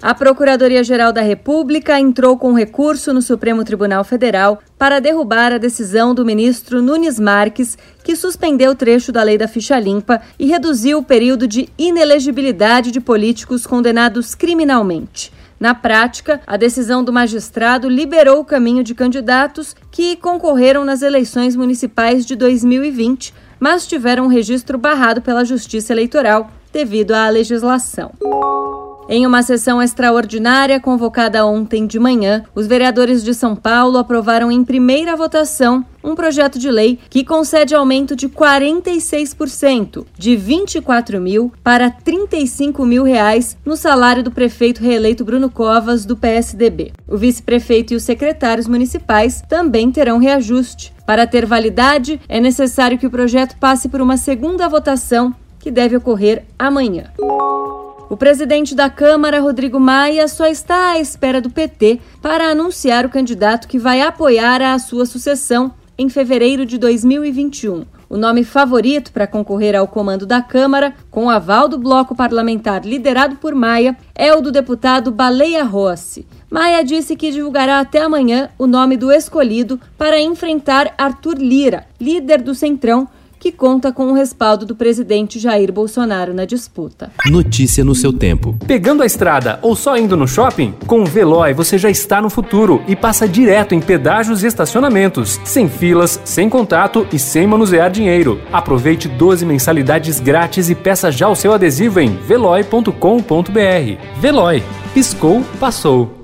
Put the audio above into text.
A Procuradoria-Geral da República entrou com recurso no Supremo Tribunal Federal para derrubar a decisão do ministro Nunes Marques, que suspendeu o trecho da lei da ficha limpa e reduziu o período de inelegibilidade de políticos condenados criminalmente. Na prática, a decisão do magistrado liberou o caminho de candidatos que concorreram nas eleições municipais de 2020, mas tiveram um registro barrado pela Justiça Eleitoral devido à legislação. Em uma sessão extraordinária convocada ontem de manhã, os vereadores de São Paulo aprovaram em primeira votação um projeto de lei que concede aumento de 46%, de 24 mil para 35 mil reais no salário do prefeito reeleito Bruno Covas, do PSDB. O vice-prefeito e os secretários municipais também terão reajuste. Para ter validade, é necessário que o projeto passe por uma segunda votação, que deve ocorrer amanhã. O presidente da Câmara, Rodrigo Maia, só está à espera do PT para anunciar o candidato que vai apoiar a sua sucessão em fevereiro de 2021. O nome favorito para concorrer ao comando da Câmara, com aval do bloco parlamentar liderado por Maia, é o do deputado Baleia Rossi. Maia disse que divulgará até amanhã o nome do escolhido para enfrentar Arthur Lira, líder do Centrão, que conta com o respaldo do presidente Jair Bolsonaro na disputa. Notícia no seu tempo. Pegando a estrada ou só indo no shopping? Com o Veloy você já está no futuro e passa direto em pedágios e estacionamentos, sem filas, sem contato e sem manusear dinheiro. Aproveite 12 mensalidades grátis e peça já o seu adesivo em veloy.com.br. Veloy, piscou, passou.